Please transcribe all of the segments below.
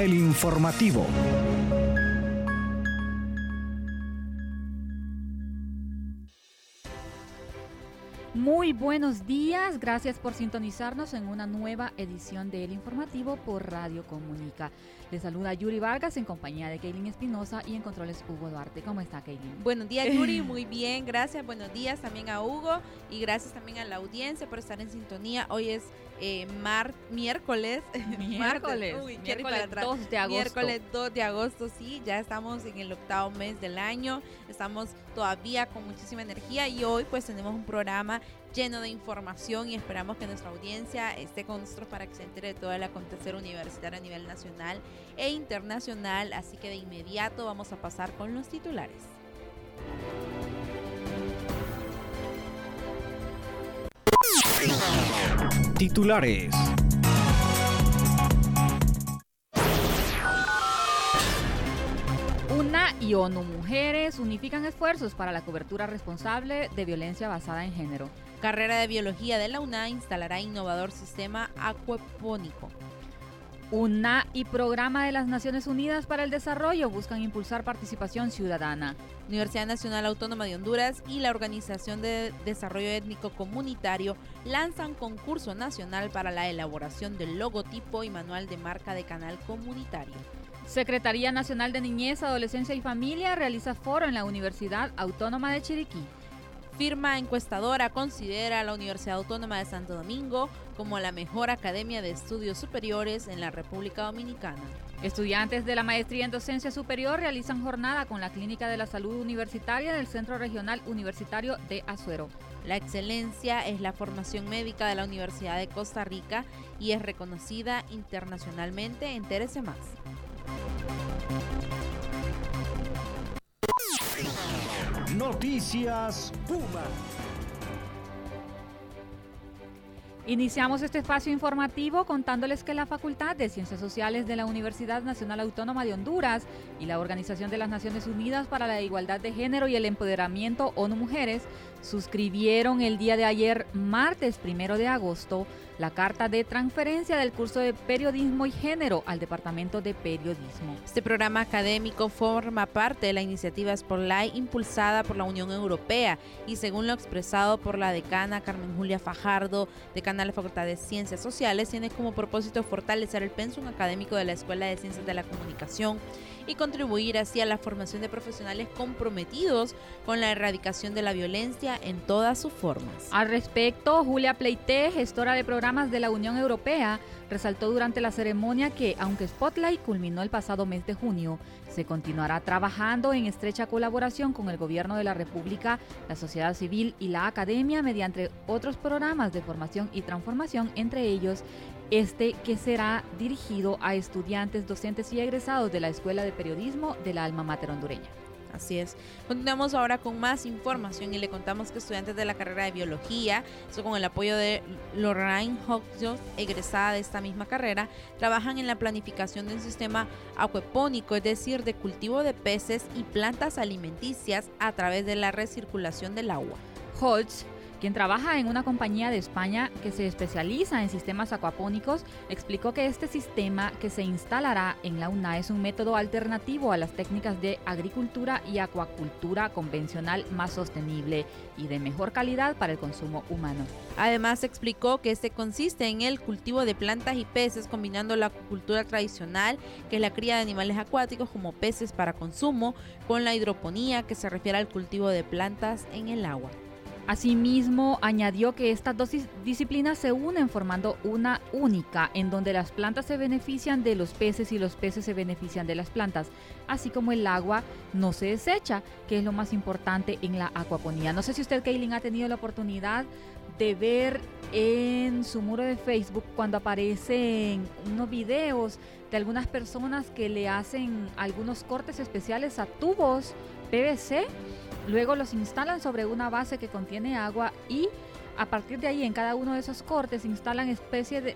El informativo. Muy buenos días, gracias por sintonizarnos en una nueva edición de El Informativo por Radio Comunica. Les saluda Yuri Vargas en compañía de Kaylin Espinosa y en controles Hugo Duarte. ¿Cómo está Kaylin? Buenos días Yuri, muy bien, gracias. Buenos días también a Hugo y gracias también a la audiencia por estar en sintonía. Hoy es eh, mar, miércoles. Miércoles. miércoles 2 de agosto. Miércoles 2 de agosto, sí, ya estamos en el octavo mes del año. Estamos todavía con muchísima energía y hoy pues tenemos un programa lleno de información y esperamos que nuestra audiencia esté con nosotros para que se entere de todo el acontecer universitario a nivel nacional e internacional. Así que de inmediato vamos a pasar con los titulares. Titulares. UNA y ONU Mujeres unifican esfuerzos para la cobertura responsable de violencia basada en género. Carrera de Biología de la UNA instalará innovador sistema acuapónico. UNA y Programa de las Naciones Unidas para el Desarrollo buscan impulsar participación ciudadana. Universidad Nacional Autónoma de Honduras y la Organización de Desarrollo Étnico Comunitario lanzan concurso nacional para la elaboración del logotipo y manual de marca de canal comunitario. Secretaría Nacional de Niñez, Adolescencia y Familia realiza foro en la Universidad Autónoma de Chiriquí. Firma encuestadora considera a la Universidad Autónoma de Santo Domingo como la mejor academia de estudios superiores en la República Dominicana. Estudiantes de la maestría en docencia superior realizan jornada con la Clínica de la Salud Universitaria del Centro Regional Universitario de Azuero. La excelencia es la formación médica de la Universidad de Costa Rica y es reconocida internacionalmente. Entérese más. Noticias Puma. Iniciamos este espacio informativo contándoles que la Facultad de Ciencias Sociales de la Universidad Nacional Autónoma de Honduras y la Organización de las Naciones Unidas para la Igualdad de Género y el Empoderamiento ONU Mujeres suscribieron el día de ayer, martes primero de agosto, la carta de transferencia del curso de Periodismo y Género al Departamento de Periodismo. Este programa académico forma parte de la iniciativa Spotlight impulsada por la Unión Europea y según lo expresado por la decana Carmen Julia Fajardo, decana de la Facultad de Ciencias Sociales, tiene como propósito fortalecer el pensum académico de la Escuela de Ciencias de la Comunicación y contribuir así a la formación de profesionales comprometidos con la erradicación de la violencia en todas sus formas. Al respecto, Julia Pleité, gestora de programas de la Unión Europea, resaltó durante la ceremonia que, aunque Spotlight culminó el pasado mes de junio, se continuará trabajando en estrecha colaboración con el Gobierno de la República, la sociedad civil y la academia mediante otros programas de formación y transformación, entre ellos este que será dirigido a estudiantes, docentes y egresados de la Escuela de Periodismo de la Alma Mater hondureña. Así es. Continuamos ahora con más información y le contamos que estudiantes de la carrera de biología, eso con el apoyo de Lorraine Hodgson, egresada de esta misma carrera, trabajan en la planificación de un sistema acuapónico, es decir, de cultivo de peces y plantas alimenticias a través de la recirculación del agua. Hodge quien trabaja en una compañía de España que se especializa en sistemas acuapónicos, explicó que este sistema que se instalará en la UNA es un método alternativo a las técnicas de agricultura y acuacultura convencional más sostenible y de mejor calidad para el consumo humano. Además explicó que este consiste en el cultivo de plantas y peces combinando la acuacultura tradicional, que es la cría de animales acuáticos como peces para consumo, con la hidroponía, que se refiere al cultivo de plantas en el agua. Asimismo, añadió que estas dos disciplinas se unen formando una única, en donde las plantas se benefician de los peces y los peces se benefician de las plantas, así como el agua no se desecha, que es lo más importante en la acuaponía. No sé si usted, Kaylin, ha tenido la oportunidad de ver en su muro de Facebook cuando aparecen unos videos de algunas personas que le hacen algunos cortes especiales a tubos PVC Luego los instalan sobre una base que contiene agua y a partir de ahí en cada uno de esos cortes instalan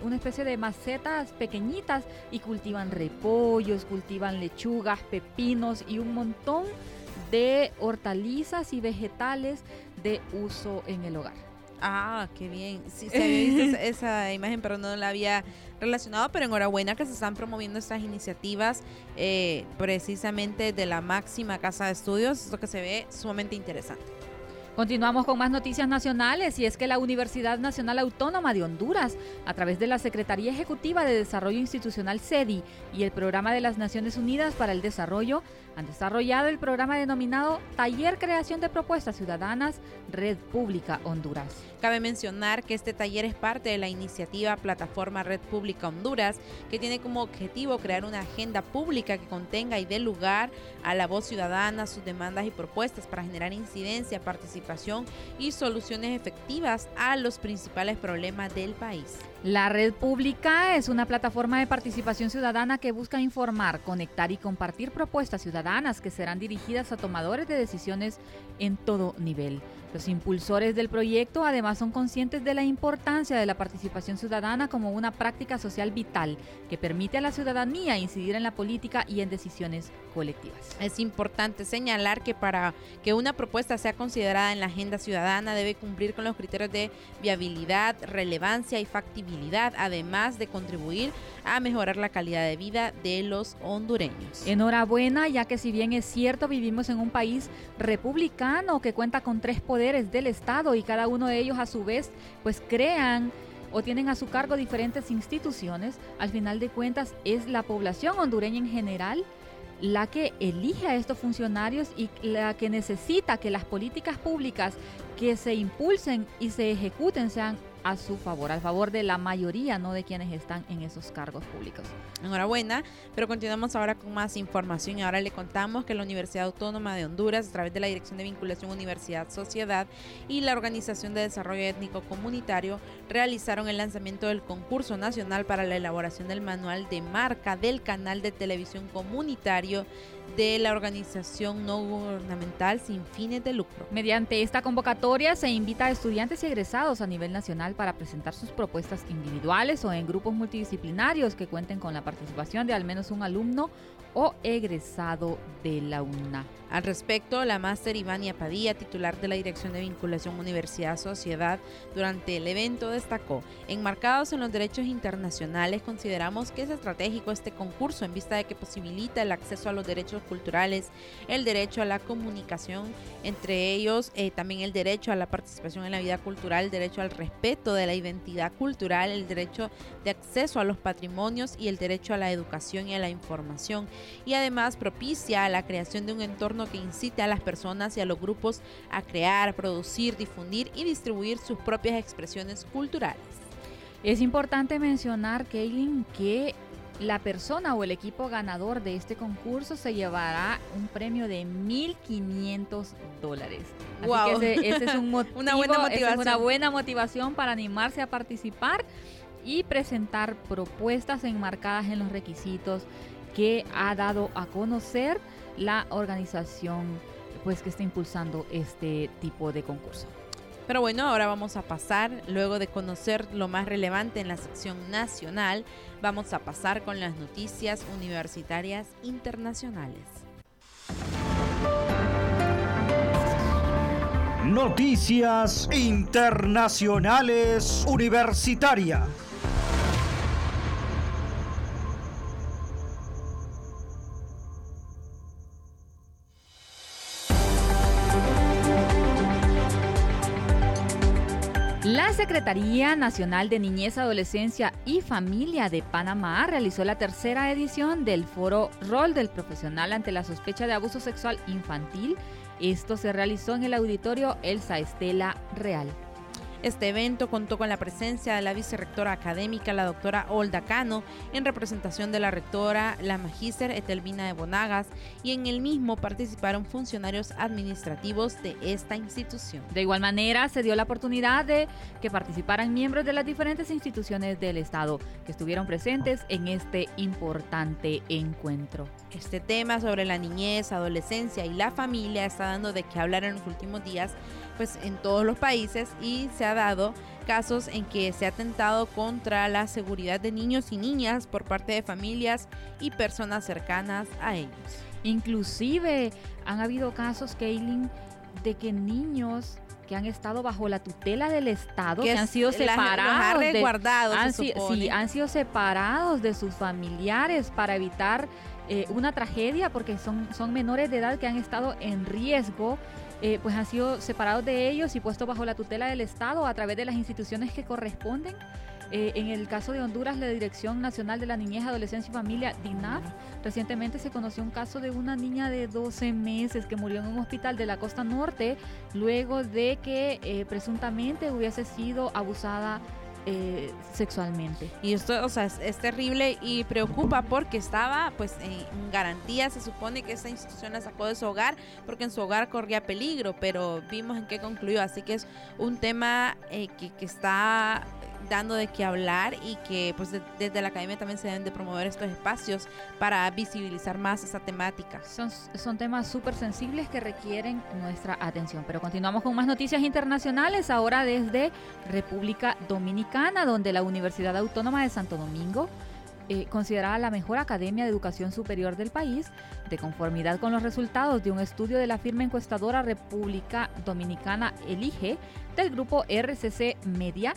una especie de macetas pequeñitas y cultivan repollos, cultivan lechugas, pepinos y un montón de hortalizas y vegetales de uso en el hogar. Ah, qué bien. Sí, se había visto esa, esa imagen, pero no la había relacionado, pero enhorabuena que se están promoviendo estas iniciativas eh, precisamente de la máxima casa de estudios, esto que se ve sumamente interesante. Continuamos con más noticias nacionales y es que la Universidad Nacional Autónoma de Honduras, a través de la Secretaría Ejecutiva de Desarrollo Institucional SEDI y el Programa de las Naciones Unidas para el Desarrollo, han desarrollado el programa denominado Taller Creación de Propuestas Ciudadanas Red Pública Honduras. Cabe mencionar que este taller es parte de la iniciativa Plataforma Red Pública Honduras, que tiene como objetivo crear una agenda pública que contenga y dé lugar a la voz ciudadana, sus demandas y propuestas para generar incidencia, participación y soluciones efectivas a los principales problemas del país. La red pública es una plataforma de participación ciudadana que busca informar, conectar y compartir propuestas ciudadanas que serán dirigidas a tomadores de decisiones en todo nivel. Los impulsores del proyecto además son conscientes de la importancia de la participación ciudadana como una práctica social vital que permite a la ciudadanía incidir en la política y en decisiones colectivas. Es importante señalar que para que una propuesta sea considerada en la agenda ciudadana debe cumplir con los criterios de viabilidad, relevancia y factibilidad, además de contribuir a mejorar la calidad de vida de los hondureños. Enhorabuena, ya que si bien es cierto vivimos en un país republicano que cuenta con tres poderes del Estado y cada uno de ellos a su vez pues crean o tienen a su cargo diferentes instituciones, al final de cuentas es la población hondureña en general la que elige a estos funcionarios y la que necesita que las políticas públicas que se impulsen y se ejecuten sean a su favor, al favor de la mayoría, no de quienes están en esos cargos públicos. Enhorabuena, pero continuamos ahora con más información ahora le contamos que la Universidad Autónoma de Honduras, a través de la Dirección de Vinculación Universidad-Sociedad y la Organización de Desarrollo Étnico Comunitario, realizaron el lanzamiento del concurso nacional para la elaboración del manual de marca del canal de televisión comunitario de la organización no gubernamental sin fines de lucro. Mediante esta convocatoria se invita a estudiantes y egresados a nivel nacional para presentar sus propuestas individuales o en grupos multidisciplinarios que cuenten con la participación de al menos un alumno o egresado de la UNA. Al respecto, la máster Ivania Padilla, titular de la Dirección de Vinculación Universidad-Sociedad, durante el evento destacó, enmarcados en los derechos internacionales, consideramos que es estratégico este concurso en vista de que posibilita el acceso a los derechos culturales, el derecho a la comunicación, entre ellos eh, también el derecho a la participación en la vida cultural, el derecho al respeto de la identidad cultural, el derecho de acceso a los patrimonios y el derecho a la educación y a la información. Y además propicia la creación de un entorno que incite a las personas y a los grupos a crear, producir, difundir y distribuir sus propias expresiones culturales. Es importante mencionar, Kaylin, que la persona o el equipo ganador de este concurso se llevará un premio de 1.500 dólares. Así Wow. que ese, ese es un motivo, Una buena esa es una motivación. buena motivación para animarse a participar y presentar propuestas enmarcadas en los requisitos que ha dado a conocer la organización pues que está impulsando este tipo de concurso. Pero bueno, ahora vamos a pasar, luego de conocer lo más relevante en la sección nacional, vamos a pasar con las noticias universitarias internacionales. Noticias Internacionales Universitarias. Secretaría Nacional de Niñez, Adolescencia y Familia de Panamá realizó la tercera edición del foro Rol del Profesional ante la sospecha de abuso sexual infantil. Esto se realizó en el auditorio Elsa Estela Real. Este evento contó con la presencia de la vicerrectora académica, la doctora Olda Cano, en representación de la rectora, la magíster Etelvina de Bonagas, y en el mismo participaron funcionarios administrativos de esta institución. De igual manera, se dio la oportunidad de que participaran miembros de las diferentes instituciones del Estado que estuvieron presentes en este importante encuentro. Este tema sobre la niñez, adolescencia y la familia está dando de qué hablar en los últimos días, pues en todos los países y se ha dado casos en que se ha atentado contra la seguridad de niños y niñas por parte de familias y personas cercanas a ellos. Inclusive han habido casos, Kaylin, de que niños que han estado bajo la tutela del Estado, Que que, han sido las- los ha separados. de- han si- sí, han sido separados de sus familiares para evitar eh, una tragedia, porque son, son menores de edad que han estado en riesgo. eh, pues han sido separados de ellos y puestos bajo la tutela del Estado a través de las instituciones que corresponden. Eh, en el caso de Honduras, la Dirección Nacional de la Niñez, Adolescencia y Familia, DINAF, recientemente se conoció un caso de una niña de 12 meses que murió en un hospital de la costa norte luego de que eh, presuntamente hubiese sido abusada eh, sexualmente. Y esto, o sea, es, terrible y preocupa porque estaba, pues, en garantía. Se supone que esta institución la sacó de su hogar porque en su hogar corría peligro, pero vimos en qué concluyó. Así que es un tema que está dando de qué hablar y que pues de- desde la academia también se deben de promover estos espacios para visibilizar más esta temática. Son, son temas súper sensibles que requieren nuestra atención. Pero continuamos con más noticias internacionales, ahora desde República Dominicana, donde la Universidad Autónoma de Santo Domingo, eh, considerada la mejor academia de educación superior del país, de conformidad con los resultados de un estudio de la firma encuestadora República Dominicana Elige del grupo RCC Media,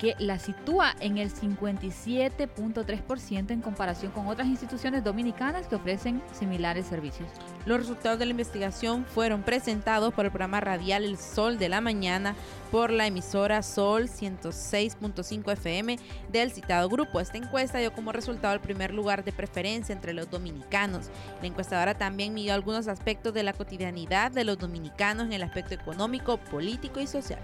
que la sitúa en el 57.3% en comparación con otras instituciones dominicanas que ofrecen similares servicios. Los resultados de la investigación fueron presentados por el programa radial El Sol de la Mañana por la emisora Sol 106.5 FM del citado grupo. Esta encuesta dio como resultado el primer lugar de preferencia entre los dominicanos. La encuestadora también midió algunos aspectos de la cotidianidad de los dominicanos en el aspecto económico, político y social.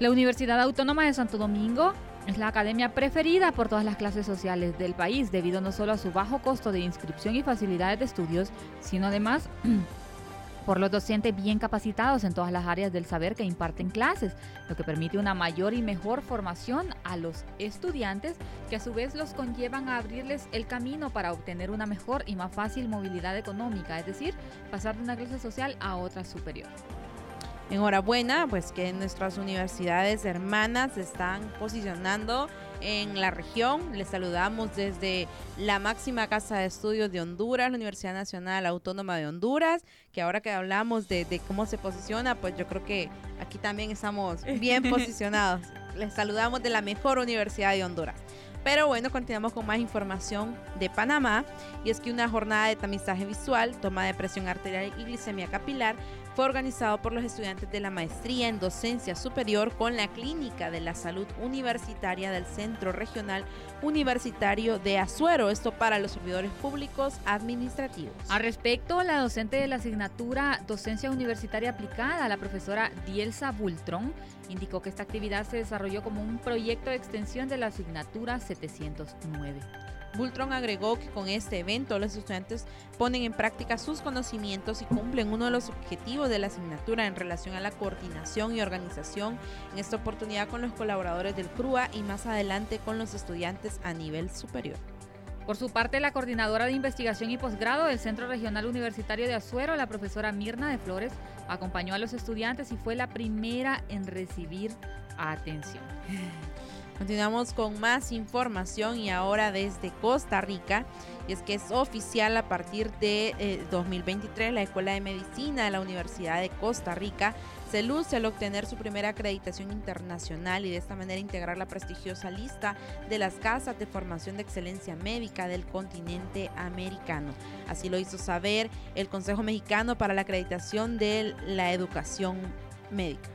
La Universidad Autónoma de Santo Domingo es la academia preferida por todas las clases sociales del país debido no solo a su bajo costo de inscripción y facilidades de estudios, sino además por los docentes bien capacitados en todas las áreas del saber que imparten clases, lo que permite una mayor y mejor formación a los estudiantes que a su vez los conllevan a abrirles el camino para obtener una mejor y más fácil movilidad económica, es decir, pasar de una clase social a otra superior. Enhorabuena, pues que nuestras universidades hermanas se están posicionando en la región. Les saludamos desde la máxima casa de estudios de Honduras, la Universidad Nacional Autónoma de Honduras, que ahora que hablamos de, de cómo se posiciona, pues yo creo que aquí también estamos bien posicionados. Les saludamos de la mejor universidad de Honduras. Pero bueno, continuamos con más información de Panamá y es que una jornada de tamizaje visual, toma de presión arterial y glicemia capilar fue organizado por los estudiantes de la maestría en docencia superior con la Clínica de la Salud Universitaria del Centro Regional Universitario de Azuero, esto para los servidores públicos administrativos. Al respecto, la docente de la asignatura Docencia Universitaria Aplicada, la profesora Dielsa Bultron, indicó que esta actividad se desarrolló como un proyecto de extensión de la asignatura 709. Bultron agregó que con este evento los estudiantes ponen en práctica sus conocimientos y cumplen uno de los objetivos de la asignatura en relación a la coordinación y organización, en esta oportunidad con los colaboradores del CRUA y más adelante con los estudiantes a nivel superior. Por su parte, la coordinadora de investigación y posgrado del Centro Regional Universitario de Azuero, la profesora Mirna de Flores, acompañó a los estudiantes y fue la primera en recibir atención. Continuamos con más información y ahora desde Costa Rica. Y es que es oficial a partir de eh, 2023 la Escuela de Medicina de la Universidad de Costa Rica se luce al obtener su primera acreditación internacional y de esta manera integrar la prestigiosa lista de las casas de formación de excelencia médica del continente americano. Así lo hizo saber el Consejo Mexicano para la Acreditación de la Educación Médica.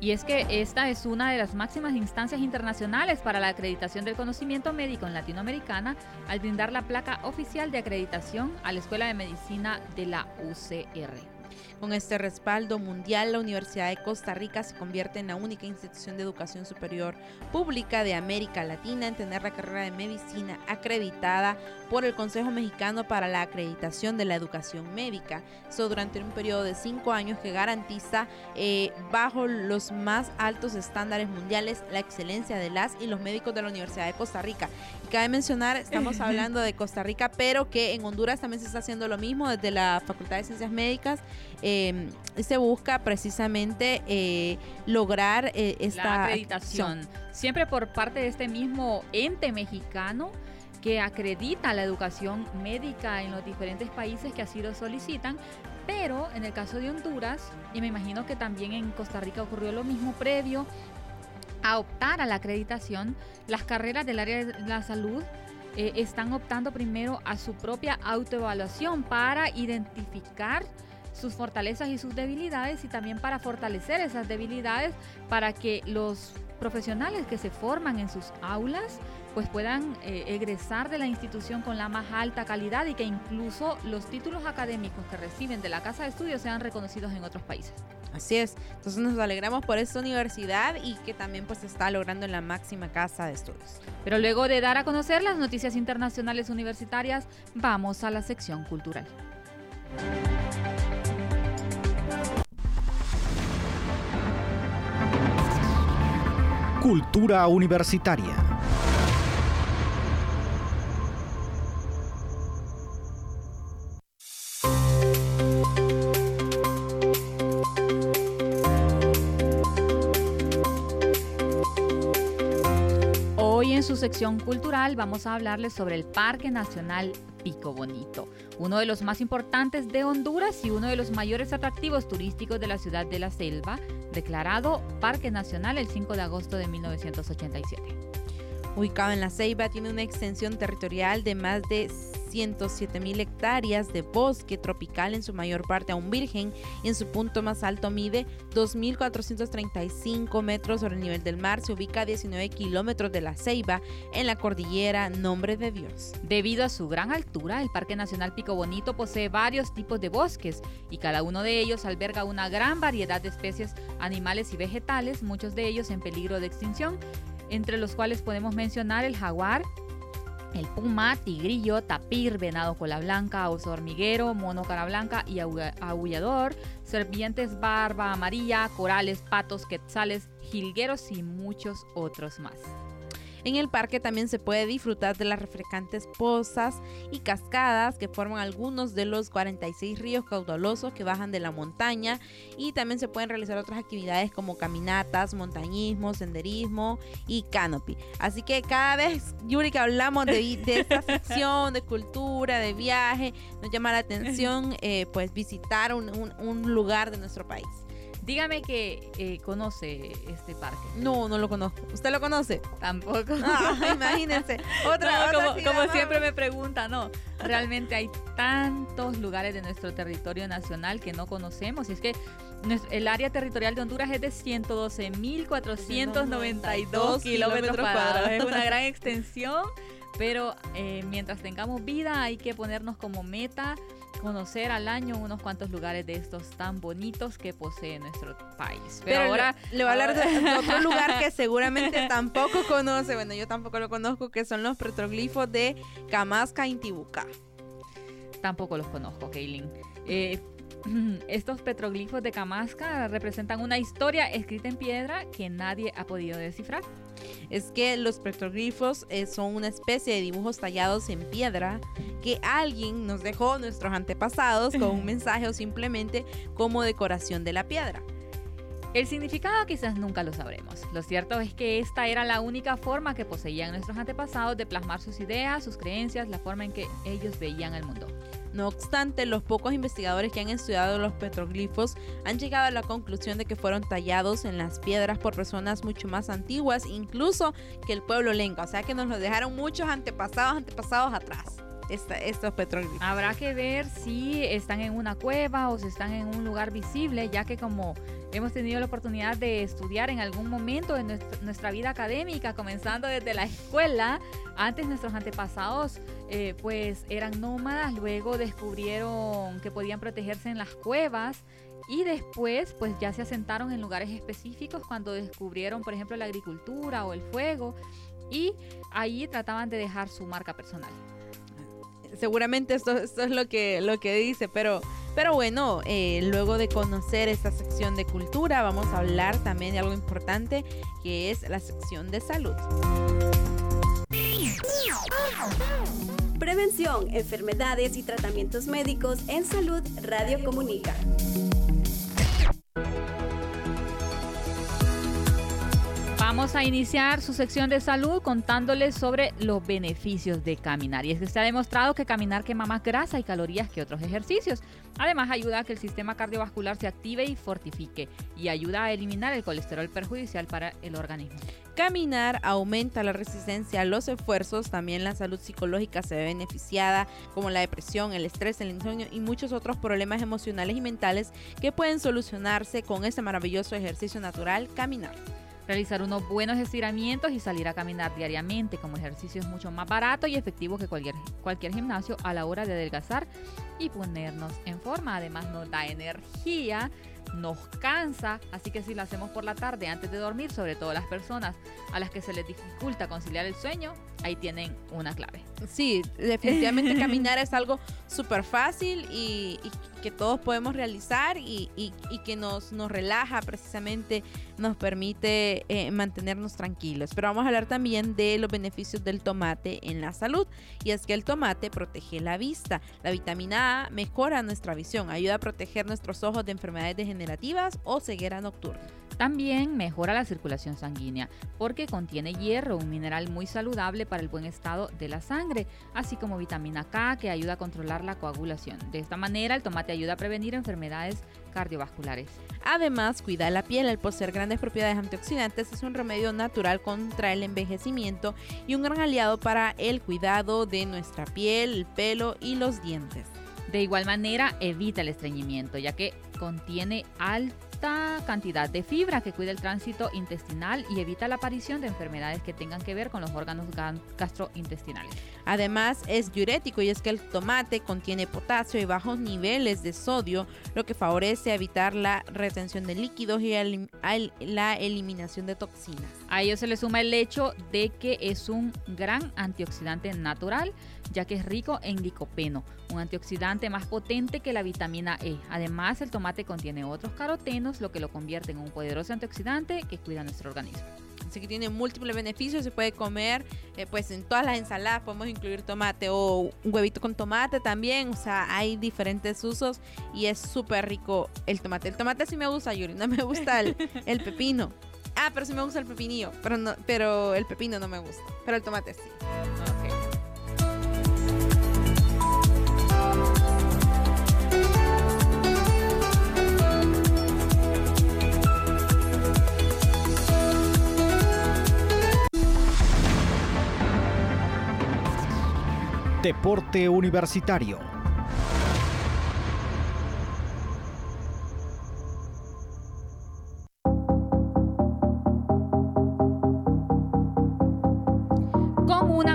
Y es que esta es una de las máximas instancias internacionales para la acreditación del conocimiento médico en Latinoamericana al brindar la placa oficial de acreditación a la Escuela de Medicina de la UCR. Con este respaldo mundial, la Universidad de Costa Rica se convierte en la única institución de educación superior pública de América Latina en tener la carrera de medicina acreditada por el Consejo Mexicano para la Acreditación de la Educación Médica. Eso durante un periodo de cinco años que garantiza eh, bajo los más altos estándares mundiales la excelencia de las y los médicos de la Universidad de Costa Rica. Cabe mencionar, estamos hablando de Costa Rica, pero que en Honduras también se está haciendo lo mismo desde la Facultad de Ciencias Médicas. Eh, se busca precisamente eh, lograr eh, esta la acreditación, siempre por parte de este mismo ente mexicano que acredita la educación médica en los diferentes países que así lo solicitan, Pero en el caso de Honduras, y me imagino que también en Costa Rica ocurrió lo mismo previo a optar a la acreditación, las carreras del área de la salud eh, están optando primero a su propia autoevaluación para identificar sus fortalezas y sus debilidades y también para fortalecer esas debilidades para que los profesionales que se forman en sus aulas pues puedan eh, egresar de la institución con la más alta calidad y que incluso los títulos académicos que reciben de la casa de estudios sean reconocidos en otros países. Así es, entonces nos alegramos por esta universidad y que también pues está logrando en la máxima casa de estudios. Pero luego de dar a conocer las noticias internacionales universitarias, vamos a la sección cultural. Cultura universitaria. Sección cultural vamos a hablarles sobre el Parque Nacional Pico Bonito, uno de los más importantes de Honduras y uno de los mayores atractivos turísticos de la ciudad de La Selva, declarado Parque Nacional el 5 de agosto de 1987. Ubicado en La Ceiba, tiene una extensión territorial de más de 107 mil hectáreas de bosque tropical, en su mayor parte aún virgen, y en su punto más alto mide 2.435 metros sobre el nivel del mar. Se ubica a 19 kilómetros de la Ceiba, en la cordillera Nombre de Dios. Debido a su gran altura, el Parque Nacional Pico Bonito posee varios tipos de bosques y cada uno de ellos alberga una gran variedad de especies animales y vegetales, muchos de ellos en peligro de extinción, entre los cuales podemos mencionar el jaguar, el puma, tigrillo, tapir, venado cola blanca, oso hormiguero, mono cara blanca y aullador, serpientes barba amarilla, corales, patos, quetzales, jilgueros y muchos otros más. En el parque también se puede disfrutar de las refrescantes pozas y cascadas que forman algunos de los 46 ríos caudalosos que bajan de la montaña y también se pueden realizar otras actividades como caminatas, montañismo, senderismo y canopy. Así que cada vez, Yuri, que hablamos de, esta sección de cultura, de viaje, nos llama la atención eh, pues visitar un lugar de nuestro país. Dígame que eh, conoce este parque. No, no lo conozco. ¿Usted lo conoce? Tampoco. Ah, imagínense. Otra, como, siempre me pregunta, no. Realmente hay tantos lugares de nuestro territorio nacional que no conocemos. Y es que el área territorial de Honduras es de 112.492 kilómetros cuadrados. Es una gran extensión. Pero eh, mientras tengamos vida hay que ponernos como meta conocer al año unos cuantos lugares de estos tan bonitos que posee nuestro país. Pero, ahora le, voy a hablar de otro lugar que seguramente tampoco conoce, bueno, yo tampoco lo conozco, que son los petroglifos de Camasca Intibucá. Tampoco los conozco, Kaylin. Eh, estos petroglifos de Camasca representan una historia escrita en piedra que nadie ha podido descifrar. Es que los petroglifos eh, son una especie de dibujos tallados en piedra que alguien nos dejó nuestros antepasados con un mensaje o simplemente como decoración de la piedra. El significado quizás nunca lo sabremos. Lo cierto es que esta era la única forma que poseían nuestros antepasados de plasmar sus ideas, sus creencias, la forma en que ellos veían el mundo. No obstante, los pocos investigadores que han estudiado los petroglifos han llegado a la conclusión de que fueron tallados en las piedras por personas mucho más antiguas, incluso que el pueblo lenca. O sea que nos lo dejaron muchos antepasados, antepasados atrás. estos petroglifos. Habrá que ver si están en una cueva o si están en un lugar visible, ya que como hemos tenido la oportunidad de estudiar en algún momento de nuestra vida académica, comenzando desde la escuela, antes nuestros antepasados eh, pues eran nómadas, luego descubrieron que podían protegerse en las cuevas y después pues ya se asentaron en lugares específicos cuando descubrieron por ejemplo la agricultura o el fuego y ahí trataban de dejar su marca personal. Seguramente esto, es lo que, lo que dice, pero, pero bueno, eh, luego de conocer esta sección de cultura, vamos a hablar también de algo importante que es la sección de salud. Enfermedades y tratamientos médicos en salud Radio Comunica. Vamos a iniciar su sección de salud contándoles sobre los beneficios de caminar. Y es que se ha demostrado que caminar quema más grasa y calorías que otros ejercicios. Además, ayuda a que el sistema cardiovascular se active y fortifique y ayuda a eliminar el colesterol perjudicial para el organismo. Caminar aumenta la resistencia a los esfuerzos, también la salud psicológica se ve beneficiada, como la depresión, el estrés, el insomnio y muchos otros problemas emocionales y mentales que pueden solucionarse con este maravilloso ejercicio natural, caminar. Realizar unos buenos estiramientos y salir a caminar diariamente como ejercicio es mucho más barato y efectivo que cualquier, cualquier gimnasio a la hora de adelgazar y ponernos en forma. Además nos da energía nos cansa, así que si lo hacemos por la tarde antes de dormir, sobre todo las personas a las que se les dificulta conciliar el sueño, ahí tienen una clave. Sí, definitivamente caminar es algo súper fácil y, que todos podemos realizar y, que nos, nos relaja precisamente, nos permite eh, mantenernos tranquilos. Pero vamos a hablar también de los beneficios del tomate en la salud y es que el tomate protege la vista. La vitamina A mejora nuestra visión, ayuda a proteger nuestros ojos de enfermedades degenerativas o ceguera nocturna. También mejora la circulación sanguínea porque contiene hierro, un mineral muy saludable para el buen estado de la sangre, así como vitamina K que ayuda a controlar la coagulación. De esta manera, el tomate ayuda a prevenir enfermedades cardiovasculares. Además, cuida la piel al poseer grandes propiedades antioxidantes, es un remedio natural contra el envejecimiento y un gran aliado para el cuidado de nuestra piel, el pelo y los dientes. De igual manera, evita el estreñimiento, ya que contiene alto cantidad de fibra que cuida el tránsito intestinal y evita la aparición de enfermedades que tengan que ver con los órganos gastrointestinales. Además es diurético y es que el tomate contiene potasio y bajos niveles de sodio, lo que favorece evitar la retención de líquidos y la eliminación de toxinas. A ello se le suma el hecho de que es un gran antioxidante natural, ya que es rico en licopeno, un antioxidante más potente que la vitamina E. Además, el tomate contiene otros carotenos, lo que lo convierte en un poderoso antioxidante que cuida nuestro organismo. Así que tiene múltiples beneficios, se puede comer eh, pues en todas las ensaladas, podemos incluir tomate o un huevito con tomate también, o sea, hay diferentes usos y es súper rico el tomate. El tomate sí me gusta, Yuri, no me gusta el, el pepino. Ah, pero sí me gusta el pepinillo, pero, no, pero el pepino no me gusta. Pero el tomate sí. Deporte Universitario.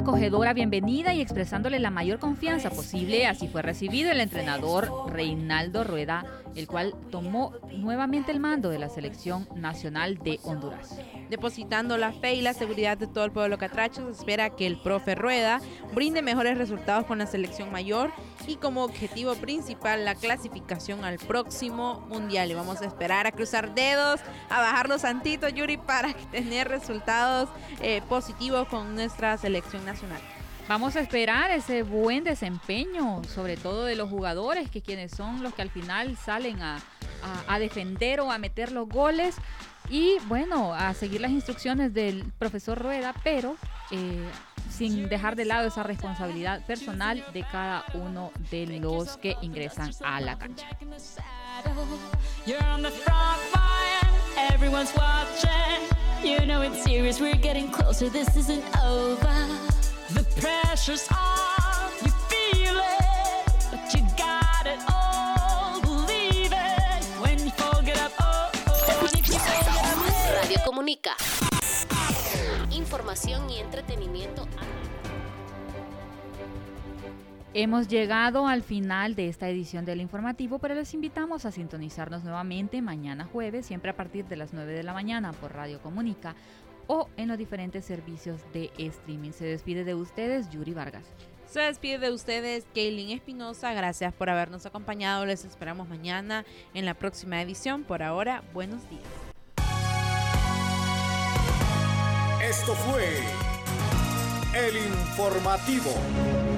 acogedora bienvenida y expresándole la mayor confianza posible, así fue recibido el entrenador Reinaldo Rueda, el cual tomó nuevamente el mando de la selección nacional de Honduras. Depositando la fe y la seguridad de todo el pueblo catracho, se espera que el profe Rueda brinde mejores resultados con la selección mayor y como objetivo principal la clasificación al próximo mundial. Y vamos a esperar a cruzar dedos, a bajar los santitos, Yuri, para tener resultados eh, positivos con nuestra selección nacional. Vamos a esperar ese buen desempeño, sobre todo de los jugadores, que quienes son los que al final salen a, defender o a meter los goles. Y bueno, a seguir las instrucciones del profesor Rueda, pero eh, sin dejar de lado esa responsabilidad personal de cada uno de los que ingresan a la cancha. Información y entretenimiento. Hemos llegado al final de esta edición del informativo, pero les invitamos a sintonizarnos nuevamente mañana jueves, siempre a partir de las 9 de la mañana por Radio Comunica o en los diferentes servicios de streaming. Se despide de ustedes Yuri Vargas. Se despide de ustedes Kaylin Espinosa. Gracias por habernos acompañado. Les esperamos mañana en la próxima edición. Por ahora, buenos días. Esto fue el informativo.